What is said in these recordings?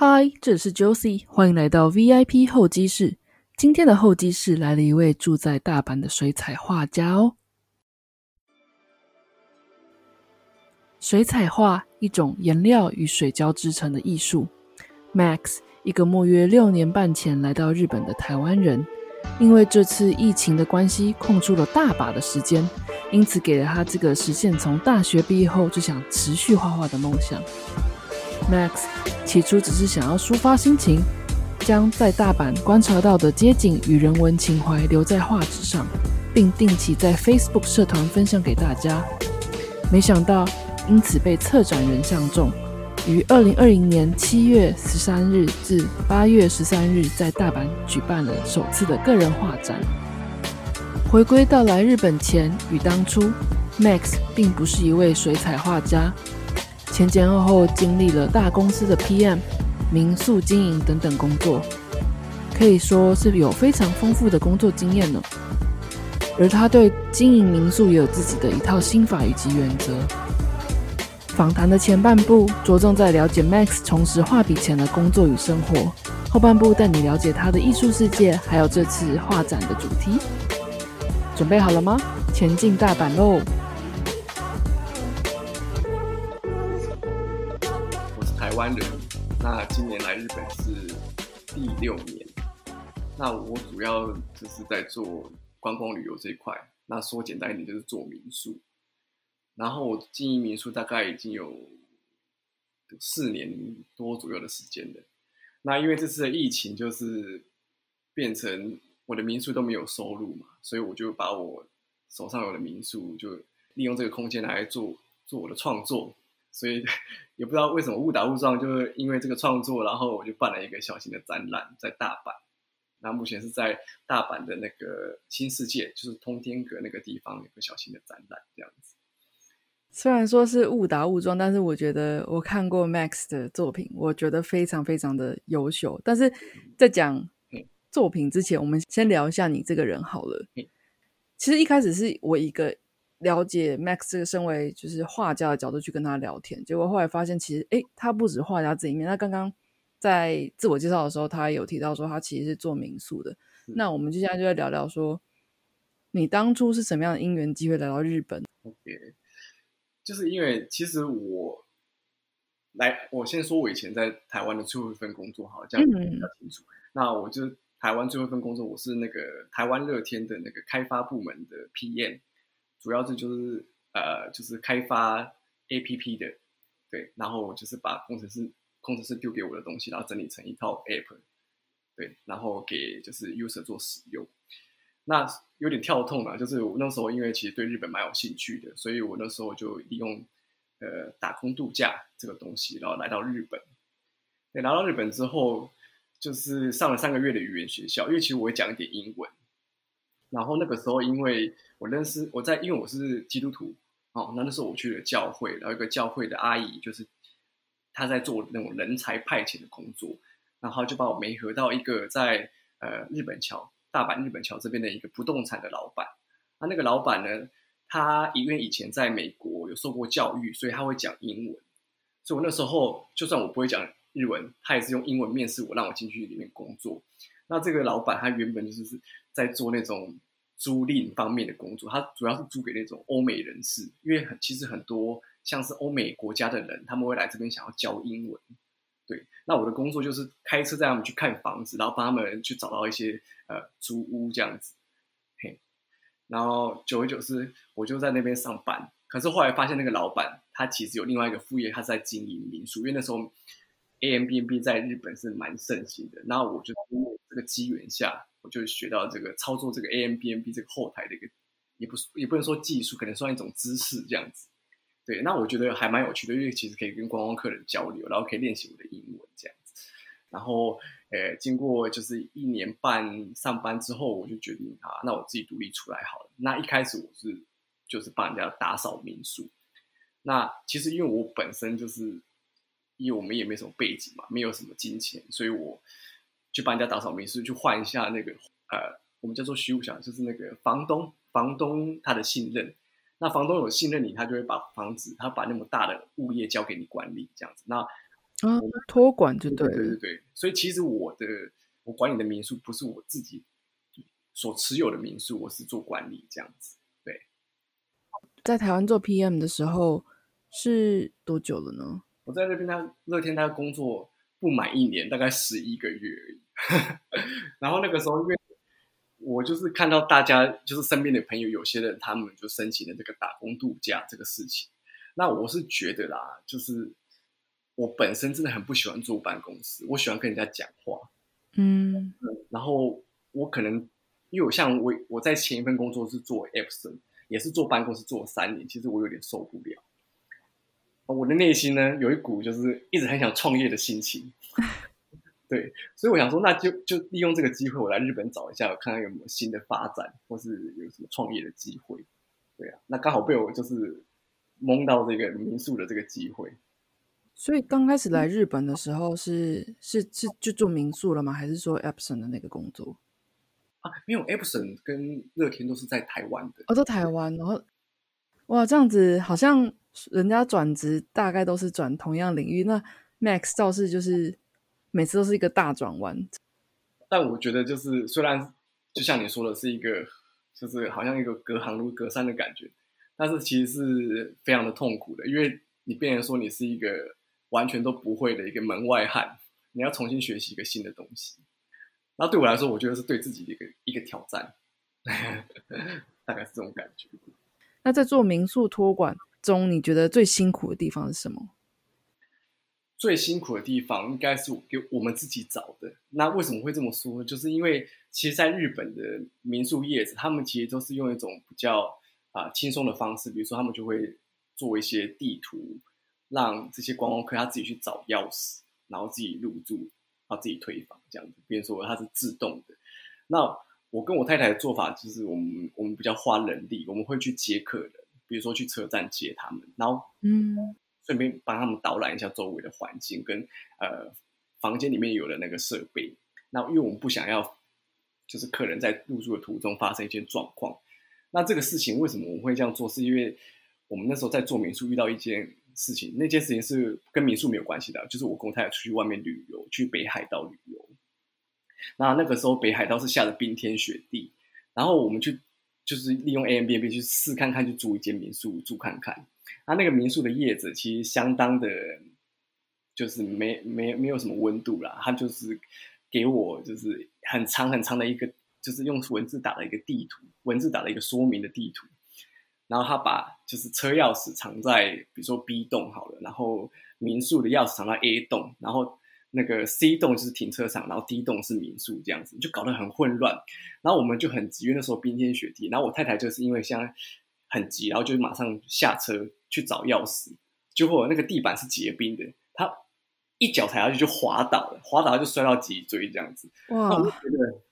嗨，这里是 Josie，欢迎来到 VIP 候机室。今天的候机室来了一位住在大阪的水彩画家哦。水彩画，一种颜料与水胶制成的艺术。Max，一个莫约六年半前来到日本的台湾人，因为这次疫情的关系，空出了大把的时间，因此给了他这个实现从大学毕业后就想持续画画的梦想。Max 起初只是想要抒发心情，将在大阪观察到的街景与人文情怀留在画纸上，并定期在 Facebook 社团分享给大家。没想到因此被策展人相中，于二零二零年七月十三日至八月十三日在大阪举办了首次的个人画展。回归到来日本前与当初，Max 并不是一位水彩画家。前前后后经历了大公司的 PM、民宿经营等等工作，可以说是有非常丰富的工作经验呢。而他对经营民宿也有自己的一套心法以及原则。访谈的前半部着重在了解 Max 重拾画笔前的工作与生活，后半部带你了解他的艺术世界，还有这次画展的主题。准备好了吗？前进大阪喽！湾人，那今年来日本是第六年。那我主要就是在做观光旅游这一块。那说简单一点，就是做民宿。然后我经营民宿大概已经有四年多左右的时间了。那因为这次的疫情，就是变成我的民宿都没有收入嘛，所以我就把我手上有的民宿，就利用这个空间来做做我的创作。所以 也不知道为什么误打误撞，就是因为这个创作，然后我就办了一个小型的展览在大阪。那目前是在大阪的那个新世界，就是通天阁那个地方有个小型的展览这样子。虽然说是误打误撞，但是我觉得我看过 Max 的作品，我觉得非常非常的优秀。但是在讲作品之前，我们先聊一下你这个人好了。其实一开始是我一个。了解 Max 这个身为就是画家的角度去跟他聊天，结果后来发现其实哎，他不止画家这一面。他刚刚在自我介绍的时候，他有提到说他其实是做民宿的。那我们就现在就在聊聊说，你当初是什么样的因缘机会来到日本？OK，就是因为其实我来，我先说我以前在台湾的最后一份工作，好，这样比较清楚。那我就台湾最后一份工作，我是那个台湾乐天的那个开发部门的 PM。主要是就是呃，就是开发 A P P 的，对，然后就是把工程师工程师丢给我的东西，然后整理成一套 App，对，然后给就是 user 做使用。那有点跳痛啊，就是我那时候因为其实对日本蛮有兴趣的，所以我那时候就利用呃打工度假这个东西，然后来到日本。对，来到日本之后，就是上了三个月的语言学校，因为其实我会讲一点英文。然后那个时候，因为我认识我在，因为我是基督徒哦，那那时候我去了教会，然后一个教会的阿姨就是她在做那种人才派遣的工作，然后就把我媒合到一个在呃日本桥大阪日本桥这边的一个不动产的老板。那那个老板呢，他因为以前在美国有受过教育，所以他会讲英文。所以我那时候就算我不会讲日文，他也是用英文面试我，让我进去里面工作。那这个老板他原本就是在做那种租赁方面的工作，他主要是租给那种欧美人士，因为很其实很多像是欧美国家的人，他们会来这边想要教英文。对，那我的工作就是开车带他们去看房子，然后帮他们去找到一些呃租屋这样子。嘿，然后久而久之，我就在那边上班。可是后来发现那个老板他其实有另外一个副业，他在经营民宿，因为那时候。A M B N B 在日本是蛮盛行的，然后我就因为这个机缘下，我就学到这个操作这个 A M B N B 这个后台的一个，也不是也不能说技术，可能算一种知识这样子。对，那我觉得还蛮有趣的，因为其实可以跟观光客人交流，然后可以练习我的英文这样子。然后，呃，经过就是一年半上班之后，我就决定啊，那我自己独立出来好了。那一开始我是就是帮人家打扫民宿。那其实因为我本身就是。因为我们也没什么背景嘛，没有什么金钱，所以我去帮人家打扫民宿，去换一下那个呃，我们叫做虚无想，就是那个房东，房东他的信任。那房东有信任你，他就会把房子，他把那么大的物业交给你管理，这样子。那啊，托管就对，对对对。所以其实我的我管理的民宿不是我自己所持有的民宿，我是做管理这样子。对，在台湾做 PM 的时候是多久了呢？我在那边，他乐天他工作不满一年，大概十一个月而已。然后那个时候，因为我就是看到大家，就是身边的朋友，有些人他们就申请了这个打工度假这个事情。那我是觉得啦，就是我本身真的很不喜欢坐办公室，我喜欢跟人家讲话。嗯，然后我可能因为我像我我在前一份工作是做 Epson，也是坐办公室坐了三年，其实我有点受不了。我的内心呢，有一股就是一直很想创业的心情。对，所以我想说，那就就利用这个机会，我来日本找一下，看看有没有新的发展，或是有什么创业的机会。对啊，那刚好被我就是蒙到这个民宿的这个机会。所以刚开始来日本的时候，是是是就做民宿了吗？还是说 Epson 的那个工作？啊，没有，Epson 跟乐天都是在台湾的。哦，在台湾，然后哇，这样子好像人家转职大概都是转同样领域。那 Max 倒是就是。每次都是一个大转弯，但我觉得就是虽然就像你说的是一个，就是好像一个隔行如隔山的感觉，但是其实是非常的痛苦的，因为你变成说你是一个完全都不会的一个门外汉，你要重新学习一个新的东西。那对我来说，我觉得是对自己的一个一个挑战，大概是这种感觉。那在做民宿托管中，你觉得最辛苦的地方是什么？最辛苦的地方应该是给我们自己找的。那为什么会这么说？就是因为其实，在日本的民宿业者，他们其实都是用一种比较啊轻松的方式，比如说他们就会做一些地图，让这些观光客他自己去找钥匙，然后自己入住，然后自己退房这样子。比如说它是自动的。那我跟我太太的做法就是，我们我们比较花人力，我们会去接客人，比如说去车站接他们，然后嗯。顺便帮他们导览一下周围的环境，跟呃房间里面有的那个设备。那因为我们不想要，就是客人在入住的途中发生一些状况。那这个事情为什么我们会这样做？是因为我们那时候在做民宿遇到一件事情，那件事情是跟民宿没有关系的，就是我跟我太太出去外面旅游，去北海道旅游。那那个时候北海道是下着冰天雪地，然后我们去就是利用 A M B N B 去试看看，去租一间民宿住看看。他那个民宿的叶子其实相当的，就是没没没有什么温度啦。他就是给我就是很长很长的一个，就是用文字打了一个地图，文字打了一个说明的地图。然后他把就是车钥匙藏在比如说 B 栋好了，然后民宿的钥匙藏在 A 栋，然后那个 C 栋就是停车场，然后 D 栋是民宿这样子，就搞得很混乱。然后我们就很急，因为那时候冰天雪地。然后我太太就是因为像。很急，然后就马上下车去找钥匙，结果那个地板是结冰的，她一脚踩下去就滑倒了，滑倒就摔到脊椎这样子。哇！我觉得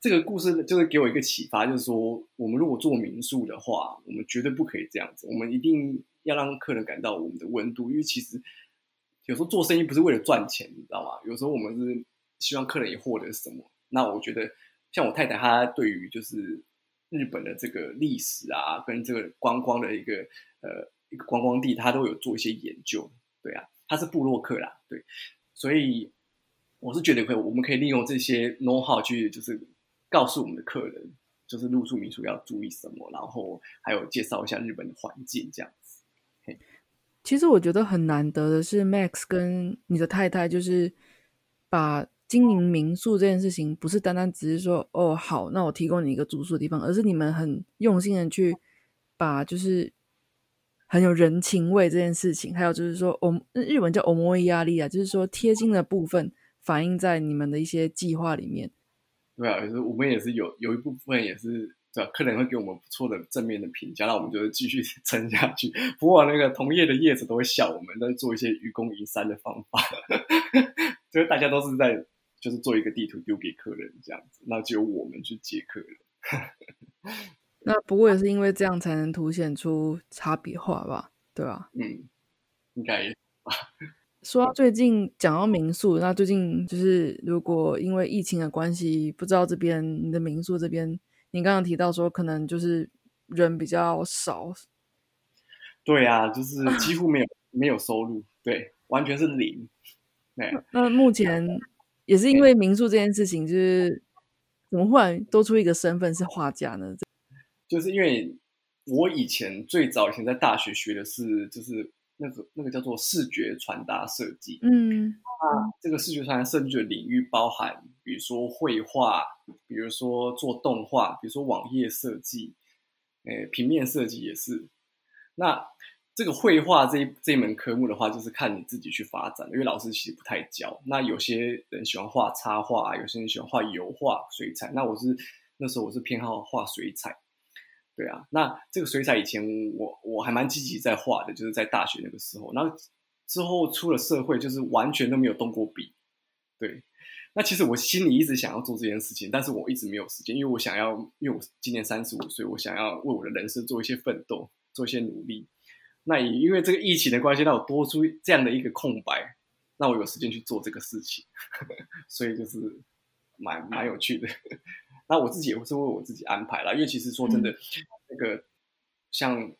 这个故事就是给我一个启发，就是说我们如果做民宿的话，我们绝对不可以这样子，我们一定要让客人感到我们的温度，因为其实有时候做生意不是为了赚钱，你知道吗？有时候我们是希望客人也获得什么。那我觉得像我太太，她对于就是。日本的这个历史啊，跟这个观光的一个呃一个观光地，他都有做一些研究，对啊，他是布洛克啦，对，所以我是觉得可以，我们可以利用这些 know how 去，就是告诉我们的客人，就是入住民宿要注意什么，然后还有介绍一下日本的环境这样子。其实我觉得很难得的是，Max 跟你的太太就是把。经营民宿这件事情，不是单单只是说哦好，那我提供你一个住宿的地方，而是你们很用心的去把就是很有人情味这件事情，还有就是说，我日文叫 “omoi 压力”啊，就是说贴心的部分反映在你们的一些计划里面。对啊，我们也是有有一部分也是对吧？客人会给我们不错的正面的评价，那我们就继续撑下去。不过那个同业的业子都会笑我们在做一些愚公移山的方法，就是大家都是在。就是做一个地图丢给客人这样子，那只有我们去接客人。那不过也是因为这样才能凸显出差别化吧，对吧？嗯，应该吧。说到最近讲到民宿，那最近就是如果因为疫情的关系，不知道这边你的民宿这边，你刚刚提到说可能就是人比较少。对啊，就是几乎没有 没有收入，对，完全是零。那目前也是因为民宿这件事情，就是怎么忽然多出一个身份是画家呢？就是因为我以前最早以前在大学学的是，就是那个那个叫做视觉传达设计。嗯，那这个视觉传达设计的领域包含，比如说绘画，比如说做动画，比如说网页设计，诶，平面设计也是。那这个绘画这一这一门科目的话，就是看你自己去发展，因为老师其实不太教。那有些人喜欢画插画，有些人喜欢画油画、水彩。那我是那时候我是偏好画水彩，对啊。那这个水彩以前我我还蛮积极在画的，就是在大学那个时候。那之后出了社会，就是完全都没有动过笔。对，那其实我心里一直想要做这件事情，但是我一直没有时间，因为我想要，因为我今年三十五岁，我想要为我的人生做一些奋斗。做一些努力，那也因为这个疫情的关系，让我多出这样的一个空白，让我有时间去做这个事情，所以就是蛮蛮有趣的。那我自己也是为我自己安排了，因为其实说真的，那个像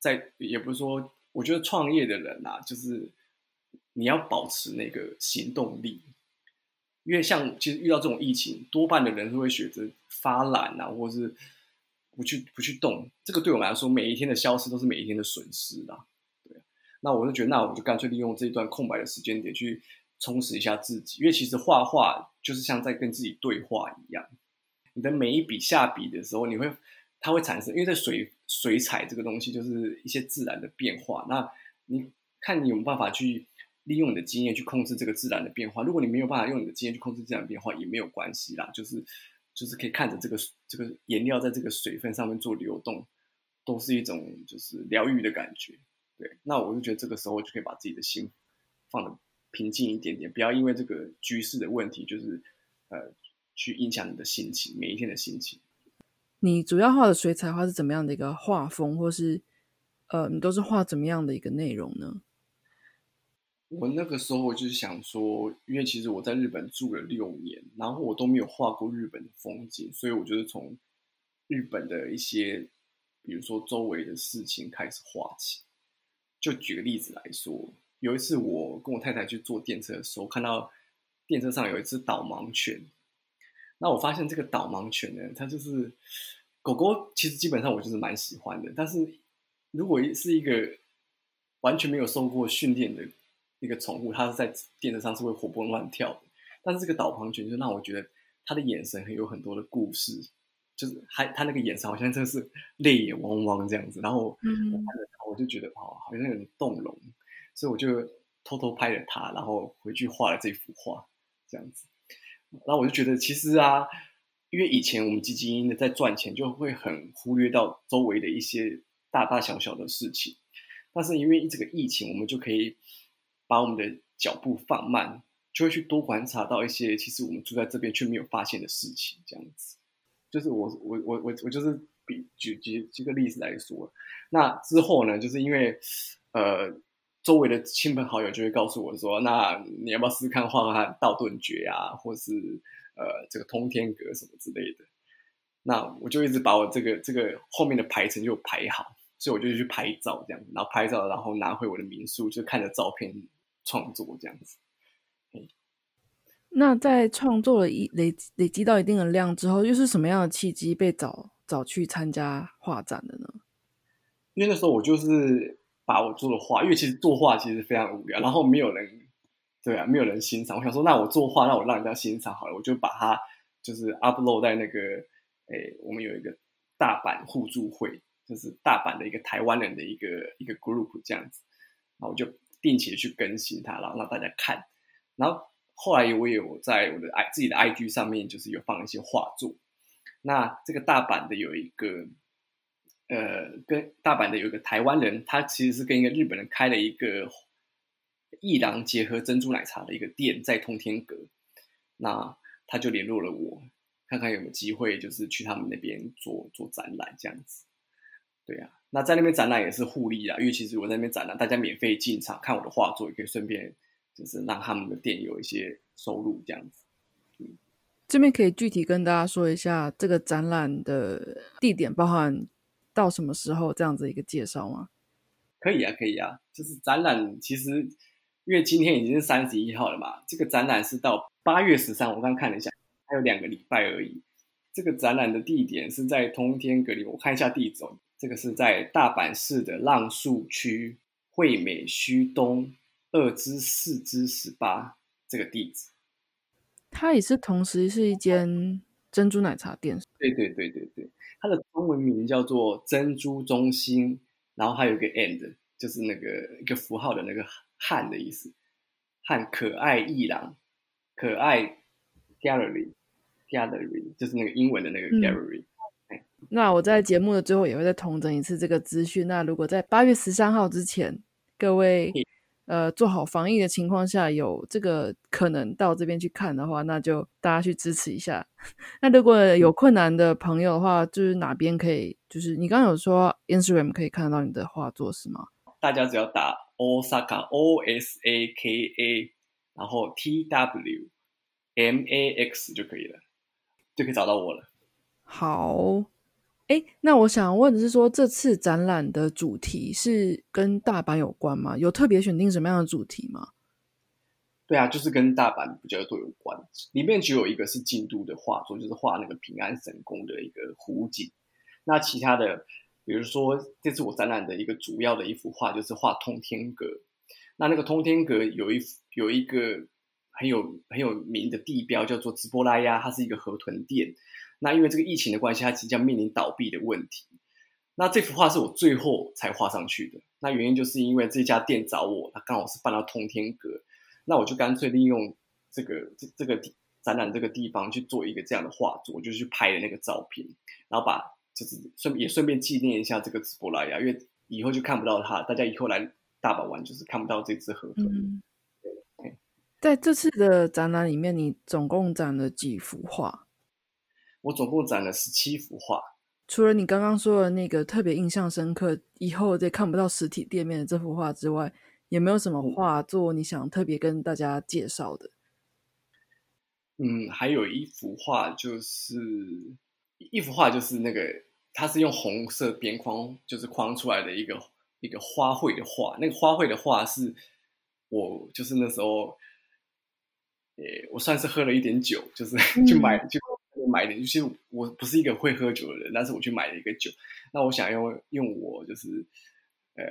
在也不是说，我觉得创业的人啊，就是你要保持那个行动力，因为像其实遇到这种疫情，多半的人都会选择发懒啊，或是。不去不去动，这个对我们来说，每一天的消失都是每一天的损失啦。对，那我就觉得，那我就干脆利用这一段空白的时间点去充实一下自己，因为其实画画就是像在跟自己对话一样。你的每一笔下笔的时候，你会它会产生，因为在水水彩这个东西就是一些自然的变化。那你看你有没有办法去利用你的经验去控制这个自然的变化？如果你没有办法用你的经验去控制自然变化，也没有关系啦，就是。就是可以看着这个这个颜料在这个水分上面做流动，都是一种就是疗愈的感觉。对，那我就觉得这个时候就可以把自己的心放的平静一点点，不要因为这个局势的问题，就是呃去影响你的心情，每一天的心情。你主要画的水彩画是怎么样的一个画风，或是呃你都是画怎么样的一个内容呢？我那个时候我就是想说，因为其实我在日本住了六年，然后我都没有画过日本的风景，所以我就是从日本的一些，比如说周围的事情开始画起。就举个例子来说，有一次我跟我太太去坐电车的时候，看到电车上有一只导盲犬。那我发现这个导盲犬呢，它就是狗狗，其实基本上我就是蛮喜欢的。但是如果是一个完全没有受过训练的，一个宠物，它是在电车上是会活蹦乱跳的，但是这个导盲犬就让我觉得它的眼神很有很多的故事，就是还它那个眼神好像真的是泪眼汪汪这样子，然后我看着它，我就觉得哦，好像有点动容，所以我就偷偷拍了它，然后回去画了这幅画这样子，然后我就觉得其实啊，因为以前我们基金的在赚钱，就会很忽略到周围的一些大大小小的事情，但是因为这个疫情，我们就可以。把我们的脚步放慢，就会去多观察到一些其实我们住在这边却没有发现的事情。这样子，就是我我我我我就是比举举举个例子来说，那之后呢，就是因为呃周围的亲朋好友就会告诉我说，那你要不要试试看画画道顿诀啊，或是呃这个通天阁什么之类的。那我就一直把我这个这个后面的排程就排好，所以我就去拍照这样，然后拍照，然后拿回我的民宿，就看着照片。创作这样子，那在创作了一累累积到一定的量之后，又是什么样的契机被找找去参加画展的呢？因为那时候我就是把我做的画，因为其实作画其实非常无聊，然后没有人对啊，没有人欣赏。我想说，那我作画，那我让人家欣赏好了，我就把它就是 upload 在那个诶，我们有一个大阪互助会，就是大阪的一个台湾人的一个一个 group 这样子，然后我就。定期的去更新它，然后让大家看。然后后来我也有在我的 i 自己的 IG 上面，就是有放一些画作。那这个大阪的有一个，呃，跟大阪的有一个台湾人，他其实是跟一个日本人开了一个一郎结合珍珠奶茶的一个店，在通天阁。那他就联络了我，看看有没有机会，就是去他们那边做做展览这样子。对呀。那在那边展览也是互利啊，因为其实我在那边展览，大家免费进场看我的画作，也可以顺便就是让他们的店有一些收入这样子。嗯，这边可以具体跟大家说一下这个展览的地点，包含到什么时候这样子一个介绍吗？可以啊，可以啊，就是展览其实因为今天已经是三十一号了嘛，这个展览是到八月十三，我刚看了一下，还有两个礼拜而已。这个展览的地点是在通天阁里，我看一下地址哦，这个是在大阪市的浪速区惠美须东二之四之十八这个地址。它也是同时是一间珍珠奶茶店。对对对对对，它的中文名叫做珍珠中心，然后还有一个 and，就是那个一个符号的那个。汉的意思，汉可爱一郎，可爱 gallery，gallery 就是那个英文的那个 gallery。那我在节目的最后也会再统整一次这个资讯。那如果在八月十三号之前，各位呃做好防疫的情况下，有这个可能到这边去看的话，那就大家去支持一下。那如果有困难的朋友的话，就是哪边可以？就是你刚刚有说 Instagram 可以看得到你的画作是吗？大家只要打。Osaka O S A K A，然后 T W M A X 就可以了，就可以找到我了。好，哎，那我想问的是，说这次展览的主题是跟大阪有关吗？有特别选定什么样的主题吗？对啊，就是跟大阪比较多有关。里面只有一个是京都的画作，就是画那个平安神宫的一个湖景。那其他的。比如说，这次我展览的一个主要的一幅画就是画通天阁。那那个通天阁有一有一个很有很有名的地标叫做直波拉亚，它是一个河豚店。那因为这个疫情的关系，它即将面临倒闭的问题。那这幅画是我最后才画上去的。那原因就是因为这家店找我，它刚好是搬到通天阁，那我就干脆利用这个这这个展览这个地方去做一个这样的画作，我就去拍了那个照片，然后把。就是顺也顺便纪念一下这个直播拉雅，因为以后就看不到它，大家以后来大阪玩就是看不到这只河豚。在这次的展览里面，你总共展了几幅画？我总共展了十七幅画。除了你刚刚说的那个特别印象深刻，以后再看不到实体店面的这幅画之外，有没有什么画作你想特别跟大家介绍的？嗯，还有一幅画，就是一幅画，就是那个。它是用红色边框，就是框出来的一个一个花卉的画。那个花卉的画是，我就是那时候，诶，我算是喝了一点酒，就是 去买就买的。就是我不是一个会喝酒的人，但是我去买了一个酒。那我想用用我就是呃，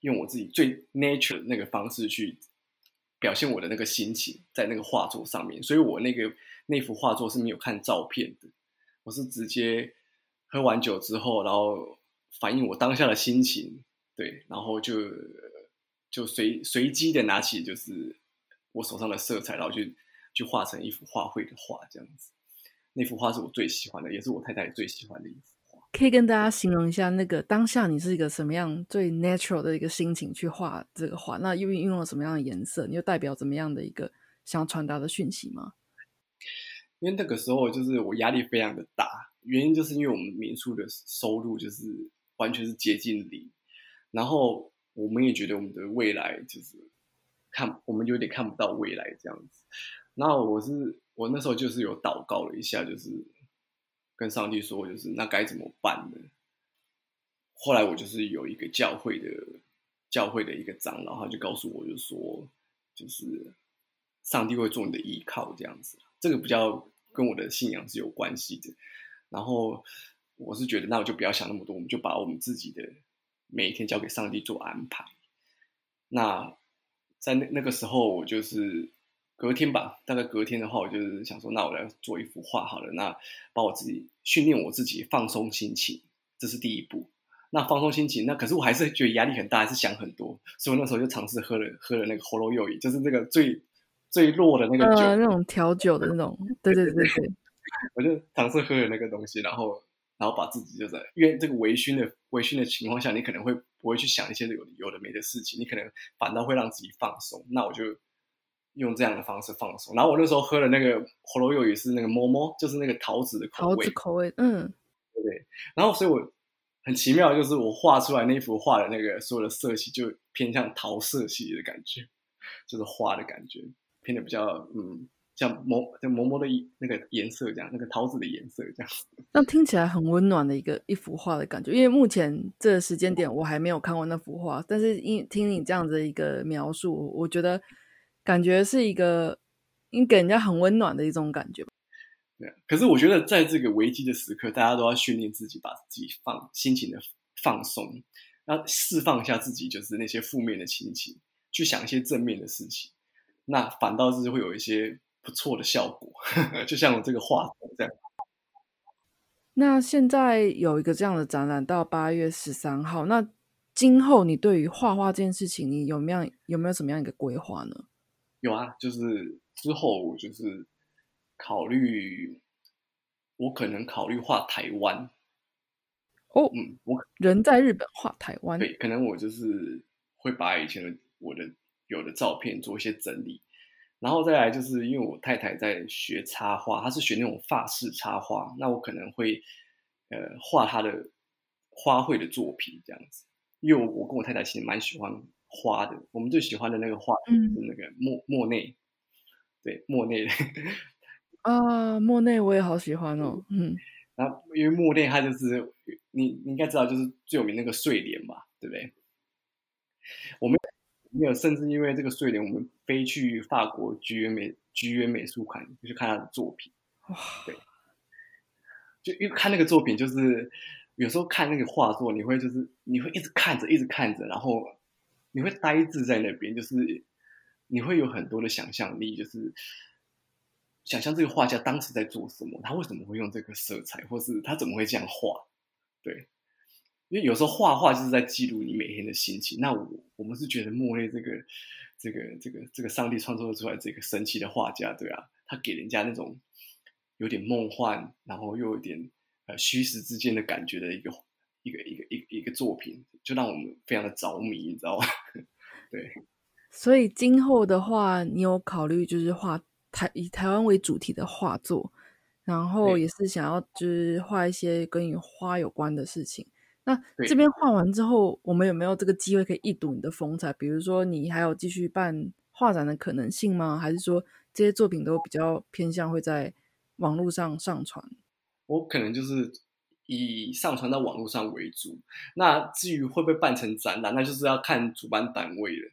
用我自己最 nature 那个方式去表现我的那个心情，在那个画作上面。所以我那个那幅画作是没有看照片的，我是直接。喝完酒之后，然后反映我当下的心情，对，然后就就随随机的拿起就是我手上的色彩，然后去去画成一幅画绘的画，这样子。那幅画是我最喜欢的，也是我太太最喜欢的一幅画。可以跟大家形容一下，那个当下你是一个什么样最 natural 的一个心情去画这个画？那又运用了什么样的颜色？你又代表怎么样的一个想传达的讯息吗？因为那个时候就是我压力非常的大。原因就是因为我们民宿的收入就是完全是接近零，然后我们也觉得我们的未来就是看我们有点看不到未来这样子。那我是我那时候就是有祷告了一下，就是跟上帝说，就是那该怎么办呢？后来我就是有一个教会的教会的一个长老，他就告诉我，就说就是上帝会做你的依靠这样子。这个比较跟我的信仰是有关系的。然后我是觉得，那我就不要想那么多，我们就把我们自己的每一天交给上帝做安排。那在那那个时候，我就是隔天吧，大概隔天的话，我就是想说，那我来做一幅画好了。那把我自己训练我自己放松心情，这是第一步。那放松心情，那可是我还是觉得压力很大，还是想很多，所以我那时候就尝试喝了喝了那个喉咙柚饮，就是那个最最弱的那个酒，那种调酒的那种。对对对对。我就尝试喝了那个东西，然后，然后把自己就在，因为这个微醺的微醺的情况下，你可能会不会去想一些有有的没的事情，你可能反倒会让自己放松。那我就用这样的方式放松。然后我那时候喝的那个喉咙柚也是那个摸摸，就是那个桃子的口味。桃子口味，嗯，对对？然后，所以我很奇妙，就是我画出来那幅画的那个所有的色系，就偏向桃色系的感觉，就是花的感觉，偏的比较嗯。像某像摸摸的那个颜色这样，那个桃子的颜色这样。那听起来很温暖的一个一幅画的感觉。因为目前这个时间点我还没有看过那幅画，但是因听你这样的一个描述，我觉得感觉是一个，你给人家很温暖的一种感觉。对，可是我觉得在这个危机的时刻，大家都要训练自己，把自己放心情的放松，那释放一下自己，就是那些负面的心情，去想一些正面的事情，那反倒是会有一些不错的效果。就像我这个画这样。那现在有一个这样的展览，到八月十三号。那今后你对于画画这件事情，你有没有有没有什么样一个规划呢？有啊，就是之后就是。考虑，我可能考虑画台湾。哦，嗯，我人在日本画台湾。对，可能我就是会把以前的我的有的照片做一些整理，然后再来就是因为我太太在学插画，她是学那种法式插画，那我可能会呃画她的花卉的作品这样子。因为我我跟我太太其实蛮喜欢花的，我们最喜欢的那个画是那个莫莫内，对莫内。啊，莫内我也好喜欢哦，嗯，然后因为莫内他就是你你应该知道，就是最有名那个睡莲吧，对不对？我们没有，甚至因为这个睡莲，我们飞去法国剧院美剧院美术馆去看他的作品，哇，对，就因为看那个作品，就是有时候看那个画作，你会就是你会一直看着，一直看着，然后你会呆滞在那边，就是你会有很多的想象力，就是。想象这个画家当时在做什么，他为什么会用这个色彩，或是他怎么会这样画？对，因为有时候画画就是在记录你每天的心情。那我我们是觉得莫内这个这个这个这个上帝创作出来这个神奇的画家，对啊，他给人家那种有点梦幻，然后又有点呃虚实之间的感觉的一个一个一个一一个作品，就让我们非常的着迷，你知道吗？对，所以今后的话，你有考虑就是画？台以台湾为主题的画作，然后也是想要就是画一些跟与花有关的事情。那这边画完之后，我们有没有这个机会可以一睹你的风采？比如说，你还有继续办画展的可能性吗？还是说这些作品都比较偏向会在网络上上传？我可能就是以上传到网络上为主。那至于会不会办成展览，那就是要看主办单位了。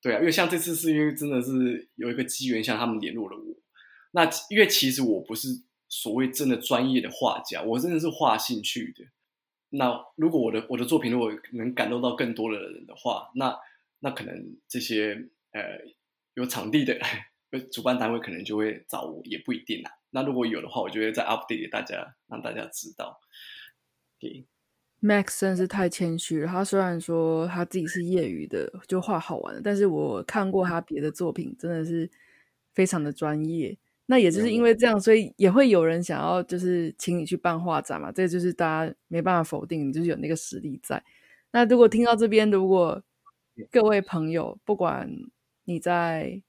对啊，因为像这次是因为真的是有一个机缘，向他们联络了我。那因为其实我不是所谓真的专业的画家，我真的是画兴趣的。那如果我的我的作品如果能感动到更多的人的话，那那可能这些呃有场地的 主办单位可能就会找我，也不一定啦。那如果有的话，我就会再 update 给大家，让大家知道。对。Max 真是太谦虚了。他虽然说他自己是业余的，就画好玩的，但是我看过他别的作品，真的是非常的专业。那也就是因为这样，所以也会有人想要就是请你去办画展嘛。这就是大家没办法否定，你就是有那个实力在。那如果听到这边，如果各位朋友，不管你在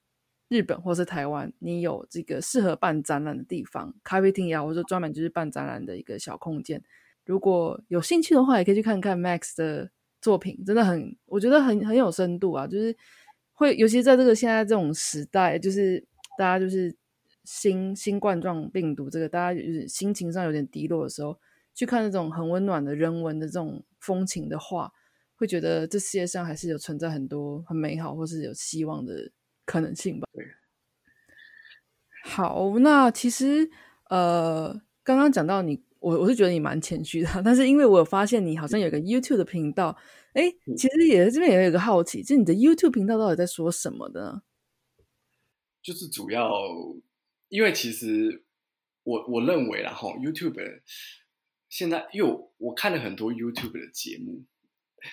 日本或是台湾，你有这个适合办展览的地方，咖啡厅也好，或者专门就是办展览的一个小空间。如果有兴趣的话，也可以去看看 Max 的作品，真的很，我觉得很很有深度啊。就是会，尤其在这个现在这种时代，就是大家就是新新冠状病毒这个，大家就是心情上有点低落的时候，去看那种很温暖的人文的这种风情的画，会觉得这世界上还是有存在很多很美好或是有希望的可能性吧。对。好，那其实呃，刚刚讲到你。我我是觉得你蛮谦虚的，但是因为我有发现你好像有个 YouTube 的频道，哎，其实也这边也有一个好奇，就是你的 YouTube 频道到底在说什么的？就是主要，因为其实我我认为啦，哈，YouTube 现在因为我看了很多 YouTube 的节目，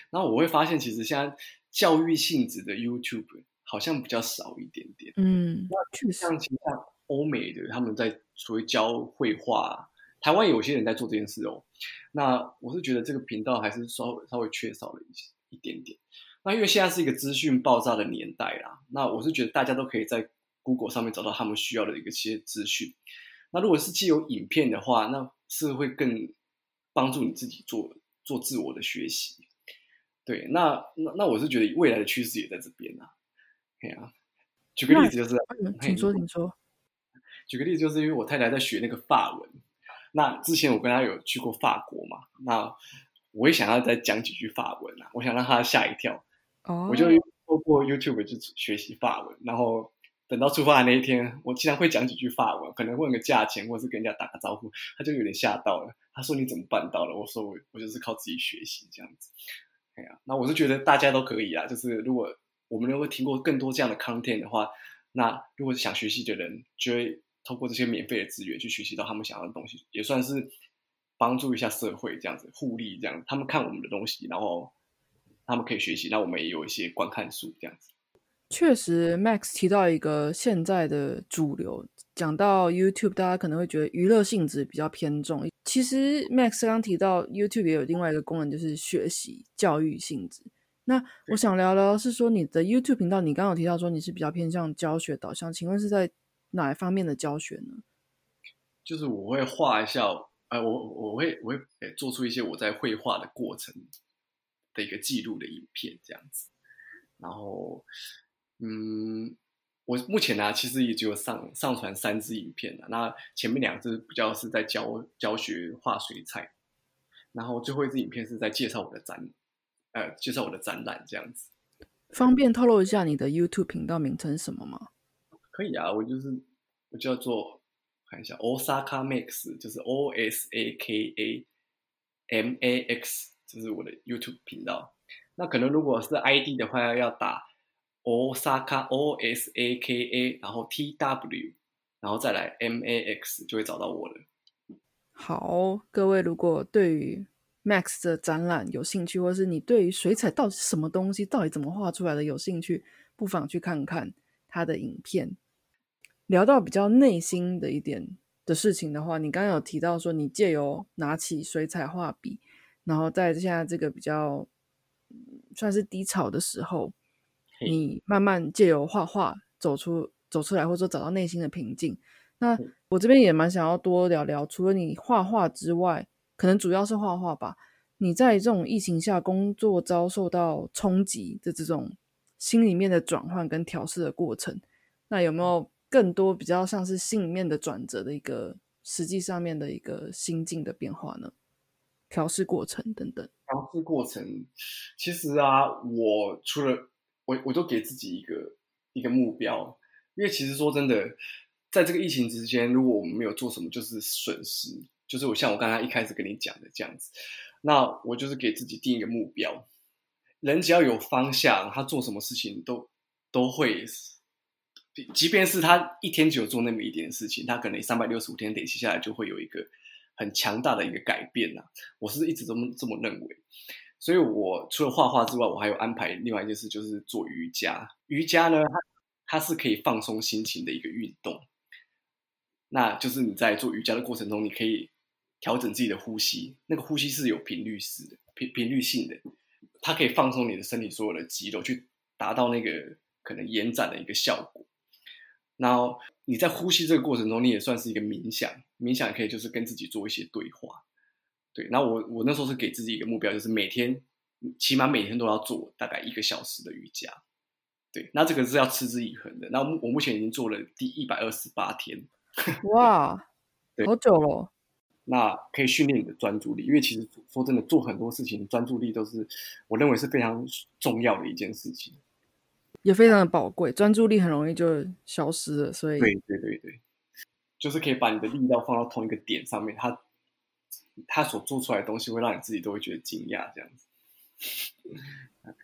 然后我会发现，其实现在教育性质的 YouTube 好像比较少一点点。嗯，那像其像欧美的他们在所谓教绘画。台湾有些人在做这件事哦，那我是觉得这个频道还是稍微稍微缺少了一一点点。那因为现在是一个资讯爆炸的年代啦，那我是觉得大家都可以在 Google 上面找到他们需要的一个些资讯。那如果是既有影片的话，那是会更帮助你自己做做自我的学习。对，那那那我是觉得未来的趋势也在这边呐。对啊，举个例子就是，请说，请说。举个例子，就是因为我太太在学那个法文，那之前我跟她有去过法国嘛，那我也想要再讲几句法文啊，我想让她吓一跳，哦，我就透过 YouTube 去学习法文，然后等到出发的那一天，我竟然会讲几句法文，可能问个价钱，或是跟人家打个招呼，他就有点吓到了。他说：“你怎么办到了？”我说：“我我就是靠自己学习这样子。”哎呀，那我是觉得大家都可以啊，就是如果我们如果听过更多这样的 content 的话，那如果是想学习的人，就会透过这些免费的资源去学习到他们想要的东西，也算是帮助一下社会这样子互利这样。他们看我们的东西，然后他们可以学习，那我们也有一些观看数这样子。确实，Max 提到一个现在的主流，讲到 YouTube，大家可能会觉得娱乐性质比较偏重。其实 Max 刚提到 YouTube 也有另外一个功能，就是学习教育性质。那我想聊聊是说你的 YouTube 频道，你刚刚有提到说你是比较偏向教学导向，请问是在哪一方面的教学呢？就是我会画一下，呃，我我会我会做出一些我在绘画的过程的一个记录的影片这样子，然后。嗯，我目前呢，其实也只有上上传三支影片了。那前面两支比较是在教教学画水彩，然后最后一支影片是在介绍我的展，呃，介绍我的展览这样子。方便透露一下你的 YouTube 频道名称是什么吗？可以啊，我就是我叫做看一下 Osaka Max，就是 O S A K A M A X，这是我的 YouTube 频道。那可能如果是 ID 的话，要打。Osaka O S A K A，然后 T W，然后再来 M A X，就会找到我了。好，各位如果对于 Max 的展览有兴趣，或是你对于水彩到底是什么东西，到底怎么画出来的有兴趣，不妨去看看他的影片。聊到比较内心的一点的事情的话，你刚刚有提到说，你借由拿起水彩画笔，然后在现在这个比较算是低潮的时候。你慢慢借由画画走出走出来，或者说找到内心的平静。那我这边也蛮想要多聊聊，除了你画画之外，可能主要是画画吧。你在这种疫情下工作遭受到冲击的这种心里面的转换跟调试的过程，那有没有更多比较像是心里面的转折的一个实际上面的一个心境的变化呢？调试过程等等。调试过程，其实啊，我除了我我都给自己一个一个目标，因为其实说真的，在这个疫情之间，如果我们没有做什么，就是损失。就是我像我刚才一开始跟你讲的这样子，那我就是给自己定一个目标。人只要有方向，他做什么事情都都会，即便是他一天只有做那么一点事情，他可能三百六十五天累积下来就会有一个很强大的一个改变呐。我是一直这么这么认为。所以，我除了画画之外，我还有安排另外一件事，就是做瑜伽。瑜伽呢，它它是可以放松心情的一个运动。那就是你在做瑜伽的过程中，你可以调整自己的呼吸，那个呼吸是有频率式的、频频率性的，它可以放松你的身体所有的肌肉，去达到那个可能延展的一个效果。然后你在呼吸这个过程中，你也算是一个冥想，冥想可以就是跟自己做一些对话。对，那我我那时候是给自己一个目标，就是每天起码每天都要做大概一个小时的瑜伽。对，那这个是要持之以恒的。那我目前已经做了第一百二十八天。哇，好久了。那可以训练你的专注力，因为其实说真的，做很多事情专注力都是我认为是非常重要的一件事情，也非常的宝贵。专注力很容易就消失了，所以对对对对，就是可以把你的力量放到同一个点上面，它。他所做出来的东西会让你自己都会觉得惊讶，这样子。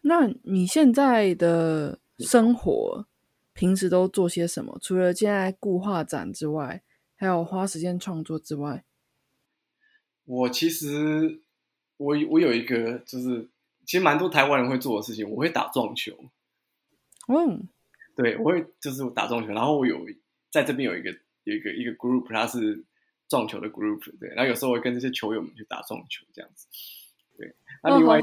那你现在的生活平时都做些什么？除了现在固画展之外，还有花时间创作之外，我其实我我有一个就是其实蛮多台湾人会做的事情，我会打撞球。嗯，对，我会就是打撞球，然后我有在这边有一个有一个一个 group，它是。撞球的 group 对，然后有时候会跟这些球友们去打撞球这样子，对。那另外，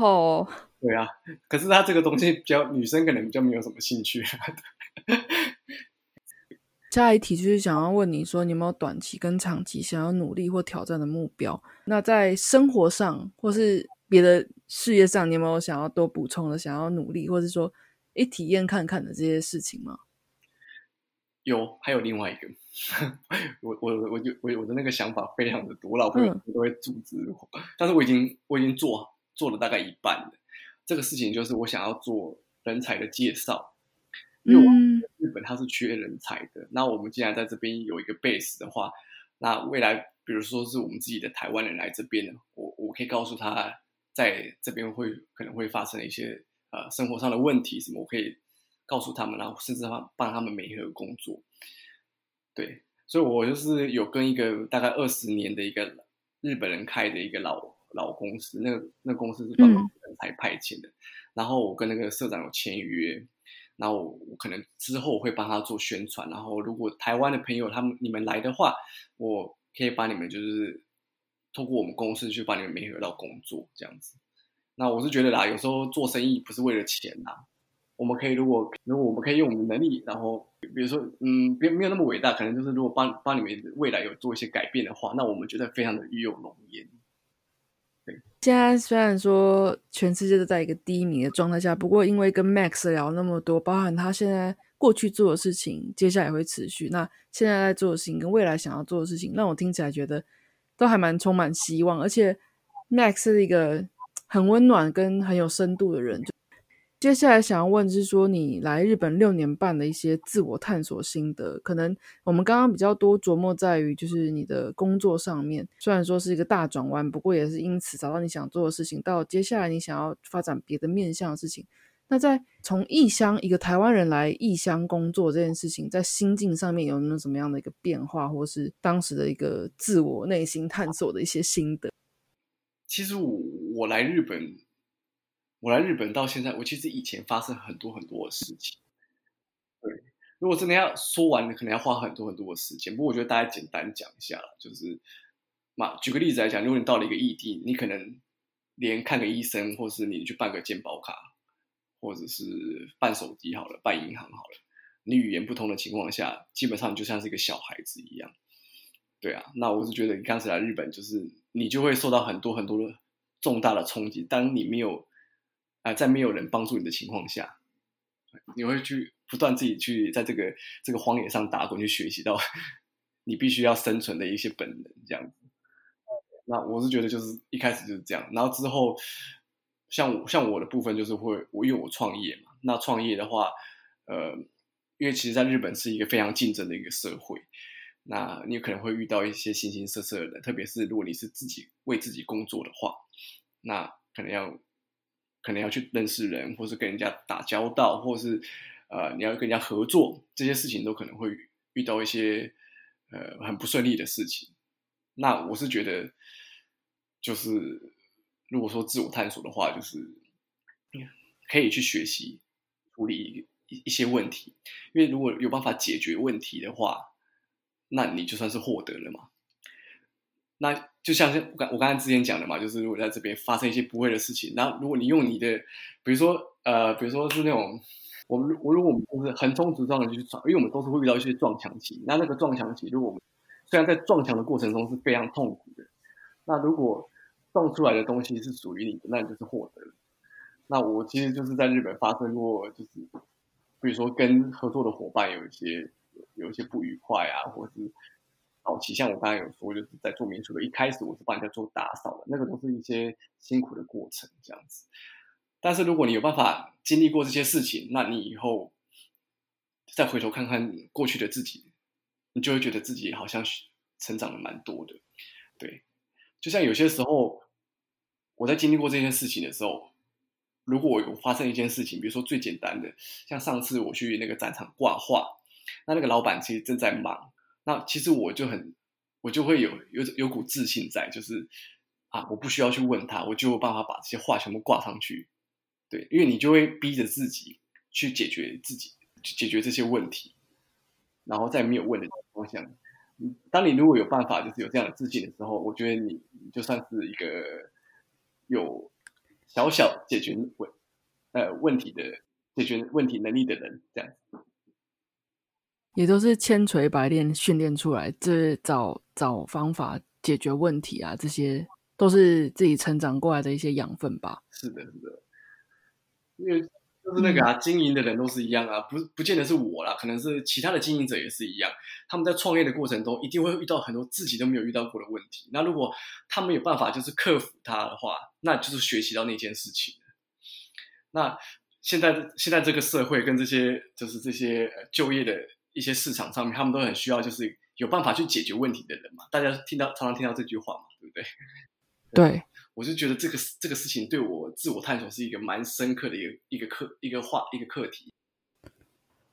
对啊，可是他这个东西比较女生可能比较没有什么兴趣。下一题就是想要问你说，你有没有短期跟长期想要努力或挑战的目标？那在生活上或是别的事业上，你有没有想要多补充的、想要努力，或者说一体验看看的这些事情吗？有，还有另外一个，我我我就我我的那个想法非常的多，我老婆都会阻止我，但是我已经我已经做做了大概一半了。这个事情就是我想要做人才的介绍，因为日本它是缺人才的。那我们既然在这边有一个 base 的话，那未来比如说是我们自己的台湾人来这边，我我可以告诉他，在这边会可能会发生一些呃生活上的问题什么，我可以。告诉他们，然后甚至帮帮他们每一个工作，对，所以我就是有跟一个大概二十年的一个日本人开的一个老老公司，那个那公司是帮人才派遣的，然后我跟那个社长有签约，然后我可能之后会帮他做宣传，然后如果台湾的朋友他们你们来的话，我可以帮你们就是通过我们公司去帮你们媒合到工作这样子。那我是觉得啦，有时候做生意不是为了钱呐。我们可以，如果如果我们可以用我们的能力，然后比如说，嗯，别没有那么伟大，可能就是如果帮帮你们未来有做一些改变的话，那我们觉得非常的与有荣焉。现在虽然说全世界都在一个低迷的状态下，不过因为跟 Max 聊那么多，包含他现在过去做的事情，接下来也会持续。那现在在做的事情跟未来想要做的事情，让我听起来觉得都还蛮充满希望。而且 Max 是一个很温暖跟很有深度的人。接下来想要问是说，你来日本六年半的一些自我探索心得，可能我们刚刚比较多琢磨在于就是你的工作上面，虽然说是一个大转弯，不过也是因此找到你想做的事情。到接下来你想要发展别的面向的事情，那在从异乡一个台湾人来异乡工作这件事情，在心境上面有没有什么样的一个变化，或是当时的一个自我内心探索的一些心得？其实我我来日本。我来日本到现在，我其实以前发生很多很多的事情。对，如果真的要说完，可能要花很多很多的时间。不过我觉得大家简单讲一下就是，嘛，举个例子来讲，如果你到了一个异地，你可能连看个医生，或是你去办个健保卡，或者是办手机好了，办银行好了，你语言不通的情况下，基本上就像是一个小孩子一样。对啊，那我是觉得你刚才来日本，就是你就会受到很多很多的重大的冲击。当你没有啊，在没有人帮助你的情况下，你会去不断自己去在这个这个荒野上打滚，去学习到你必须要生存的一些本能，这样子。那我是觉得就是一开始就是这样，然后之后像我像我的部分就是会，我因为我创业嘛，那创业的话，呃，因为其实在日本是一个非常竞争的一个社会，那你可能会遇到一些形形色色的人，特别是如果你是自己为自己工作的话，那可能要。可能要去认识人，或是跟人家打交道，或是呃，你要跟人家合作，这些事情都可能会遇到一些呃很不顺利的事情。那我是觉得，就是如果说自我探索的话，就是可以去学习处理一一些问题，因为如果有办法解决问题的话，那你就算是获得了嘛。那就像我刚我刚才之前讲的嘛，就是如果在这边发生一些不会的事情，那如果你用你的，比如说呃，比如说是那种，我们我如果我们就是横冲直撞的就去闯，因为我们都是会遇到一些撞墙期，那那个撞墙期，如果我们虽然在撞墙的过程中是非常痛苦的，那如果撞出来的东西是属于你的，那你就是获得了。那我其实就是在日本发生过，就是比如说跟合作的伙伴有一些有一些不愉快啊，或是。早期像我刚才有说，就是在做民宿的，一开始我是帮人家做打扫的，那个都是一些辛苦的过程这样子。但是如果你有办法经历过这些事情，那你以后再回头看看过去的自己，你就会觉得自己好像成长了蛮多的。对，就像有些时候我在经历过这件事情的时候，如果我有发生一件事情，比如说最简单的，像上次我去那个展场挂画，那那个老板其实正在忙。那其实我就很，我就会有有有股自信在，就是啊，我不需要去问他，我就有办法把这些话全部挂上去，对，因为你就会逼着自己去解决自己，解决这些问题，然后在没有问的情况下，当你如果有办法，就是有这样的自信的时候，我觉得你就算是一个有小小解决问呃问题的解决问题能力的人，这样。也都是千锤百炼训练出来，这找找方法解决问题啊，这些都是自己成长过来的一些养分吧。是的，是的。因为就就是那个啊，经营的人都是一样啊，不不见得是我啦，可能是其他的经营者也是一样。他们在创业的过程中，一定会遇到很多自己都没有遇到过的问题。那如果他们有办法就是克服它的话，那就是学习到那件事情。那现在现在这个社会跟这些就是这些就业的一些市场上面，他们都很需要就是有办法去解决问题的人嘛。大家听到常常听到这句话嘛，对不对？对。我就觉得这个这个事情对我自我探索是一个蛮深刻的一个一个课一个话一个课题。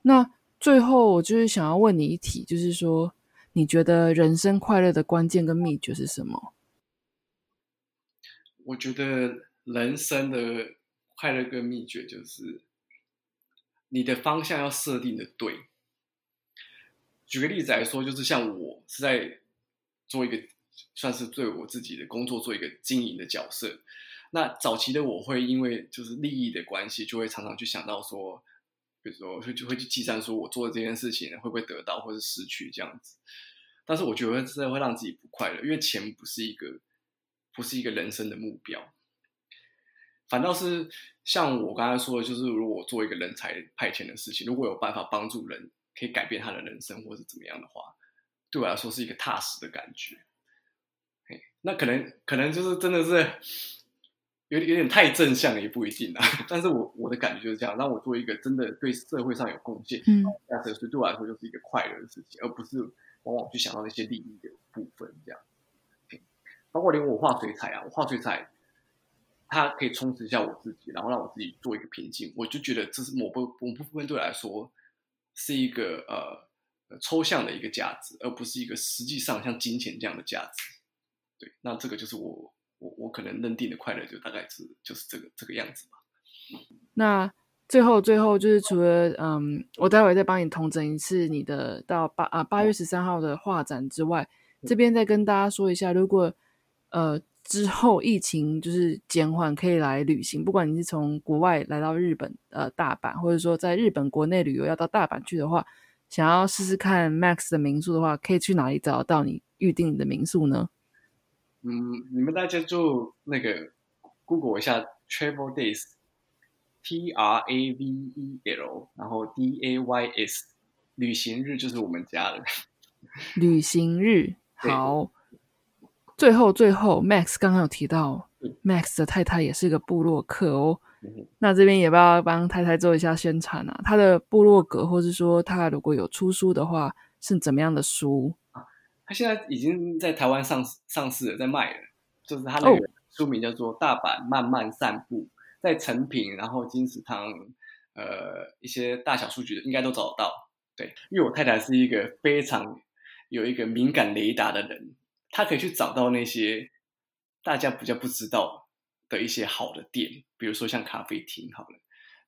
那最后我就是想要问你一题，就是说你觉得人生快乐的关键跟秘诀是什么？我觉得人生的快乐跟秘诀就是你的方向要设定的对。举个例子来说，就是像我是在做一个。算是对我自己的工作做一个经营的角色。那早期的我会因为就是利益的关系，就会常常去想到说，比如说会就会去计算说我做的这件事情会不会得到或是失去这样子。但是我觉得这会让自己不快乐，因为钱不是一个不是一个人生的目标。反倒是像我刚才说的，就是如果做一个人才派遣的事情，如果有办法帮助人可以改变他的人生或是怎么样的话，对我来说是一个踏实的感觉。那可能可能就是真的是有点有点太正向了，也不一定啊。但是我我的感觉就是这样，让我做一个真的对社会上有贡献，嗯，那这是对我来说就是一个快乐的事情，而不是往往去想到那些利益的部分这样。包括连我画水彩啊，我画水彩，它可以充实一下我自己，然后让我自己做一个平静，我就觉得这是某部某部分对我来说是一个呃抽象的一个价值，而不是一个实际上像金钱这样的价值。对，那这个就是我我我可能认定的快乐，就大概是就是这个这个样子吧。那最后最后就是除了嗯，我待会再帮你统整一次你的到八啊八月十三号的画展之外，这边再跟大家说一下，如果呃之后疫情就是减缓，可以来旅行，不管你是从国外来到日本呃大阪，或者说在日本国内旅游要到大阪去的话，想要试试看 Max 的民宿的话，可以去哪里找到你预定你的民宿呢？嗯，你们大家就那个 Google 一下 Travel Days，T R A V E L，然后 D A Y S，旅行日就是我们家的。旅行日好。最后最后，Max 刚刚有提到，Max 的太太也是一个部落客哦。那这边也不要帮太太做一下宣传啊？他的部落格，或是说他如果有出书的话，是怎么样的书？他现在已经在台湾上市上市了，在卖了。就是他那个书名叫做《大阪慢慢散步》，在成品，然后金石堂，呃，一些大小数据的应该都找得到。对，因为我太太是一个非常有一个敏感雷达的人，她可以去找到那些大家比较不知道的一些好的店，比如说像咖啡厅，好了。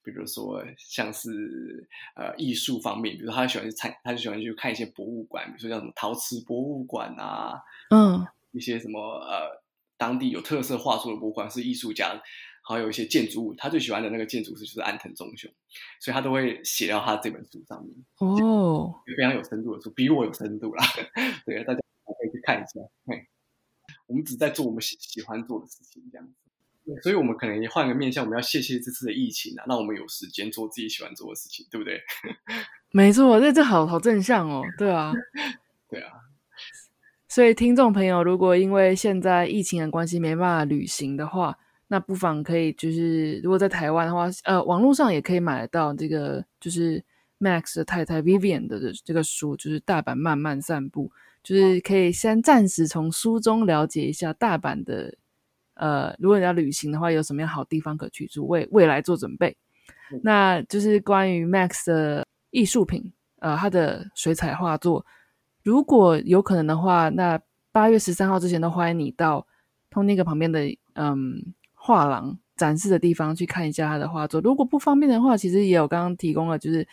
比如说，像是呃艺术方面，比如他喜欢去参，他就喜欢去看一些博物馆，比如说像什么陶瓷博物馆啊，嗯，一些什么呃当地有特色画作的博物馆，是艺术家，还有一些建筑物，他最喜欢的那个建筑师就是安藤忠雄，所以他都会写到他这本书上面。哦，非常有深度的书，比我有深度啦。对，大家去看一下。嘿，我们只在做我们喜喜欢做的事情，这样子。所以，我们可能也换个面向，我们要谢谢这次的疫情啊，让我们有时间做自己喜欢做的事情，对不对？没错，这这好好正向哦，对啊，对啊。所以，听众朋友，如果因为现在疫情的关系没办法旅行的话，那不妨可以就是，如果在台湾的话，呃，网络上也可以买得到这个，就是 Max 的太太 Vivian 的这个书，就是《大阪慢慢散步》，就是可以先暂时从书中了解一下大阪的。呃，如果你要旅行的话，有什么样好地方可去住，为未来做准备？那就是关于 Max 的艺术品，呃，他的水彩画作，如果有可能的话，那八月十三号之前都欢迎你到通那个旁边的嗯画廊展示的地方去看一下他的画作。如果不方便的话，其实也有刚刚提供了，就是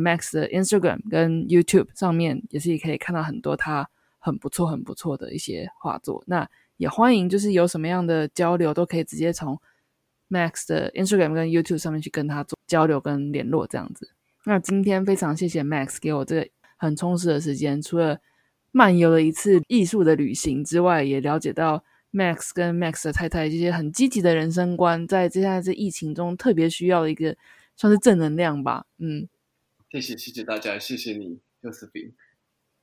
Max 的 Instagram 跟 YouTube 上面也是可以看到很多他很不错、很不错的一些画作。那也欢迎，就是有什么样的交流，都可以直接从 Max 的 Instagram 跟 YouTube 上面去跟他做交流跟联络，这样子。那今天非常谢谢 Max 给我这个很充实的时间，除了漫游了一次艺术的旅行之外，也了解到 Max 跟 Max 的太太这些很积极的人生观，在接下来这疫情中特别需要的一个算是正能量吧。嗯，谢谢谢谢大家，谢谢你，尤斯宾。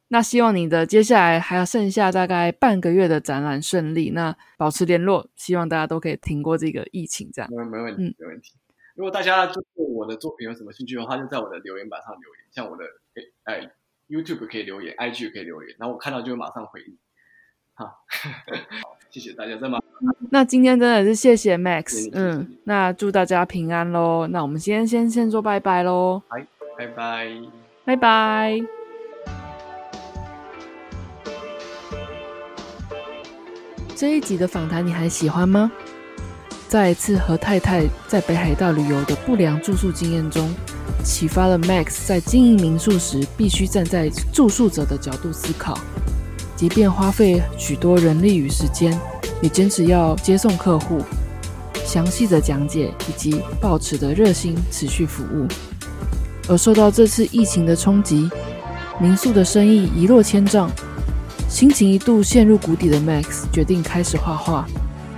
那希望你的接下来还要剩下大概半个月的展览顺利，那保持联络，希望大家都可以挺过这个疫情，这样。没没问题，没问题。如果大家对我的作品有什么兴趣的话，就在我的留言板上留言，像我的哎 YouTube 可以留言，IG 可以留言，然后我看到就会马上回应。好，谢谢大家，再吗？那今天真的是谢谢 Max，嗯，那祝大家平安喽。那我们先先先说拜拜喽，拜拜拜拜拜。这一集的访谈你还喜欢吗？在一次和太太在北海道旅游的不良住宿经验中，启发了 Max 在经营民宿时必须站在住宿者的角度思考，即便花费许多人力与时间，也坚持要接送客户，详细的讲解以及抱持的热心持续服务。而受到这次疫情的冲击，民宿的生意一落千丈。心情一度陷入谷底的 Max 决定开始画画，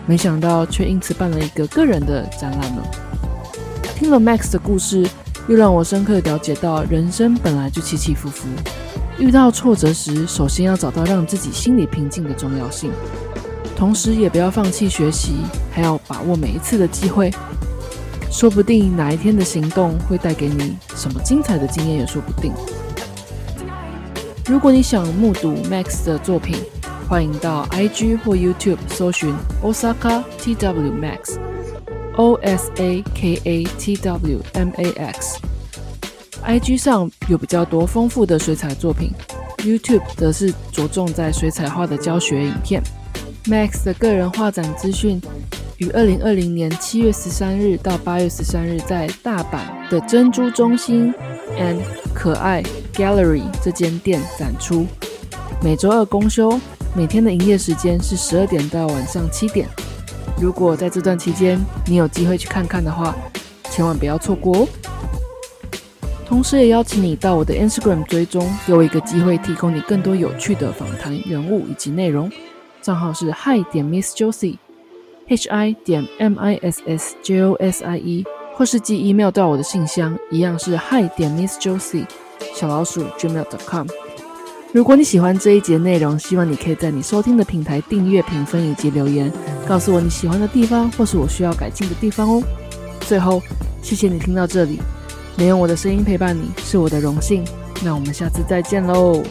没想到却因此办了一个个人的展览了。听了 Max 的故事，又让我深刻了解到人生本来就起起伏伏，遇到挫折时，首先要找到让自己心里平静的重要性，同时也不要放弃学习，还要把握每一次的机会，说不定哪一天的行动会带给你什么精彩的经验也说不定。如果你想目睹 Max 的作品，欢迎到 IG 或 YouTube 搜寻 Osaka TW Max，O S A K A T W M A X。IG 上有比较多丰富的水彩作品，YouTube 则是着重在水彩画的教学影片。Max 的个人画展资讯于二零二零年七月十三日到八月十三日在大阪的珍珠中心 and 可爱。Gallery 这间店展出，每周二公休，每天的营业时间是十二点到晚上七点。如果在这段期间你有机会去看看的话，千万不要错过哦。同时也邀请你到我的 Instagram 追踪，给我一个机会提供你更多有趣的访谈人物以及内容。账号是 Hi 点 Miss Josie Hi. 点 Miss Josie，或是寄 email 到我的信箱，一样是 Hi 点 Miss Josie。小老鼠 gmail.com。如果你喜欢这一节内容，希望你可以在你收听的平台订阅、评分以及留言，告诉我你喜欢的地方或是我需要改进的地方哦。最后，谢谢你听到这里，能用我的声音陪伴你是我的荣幸。那我们下次再见喽。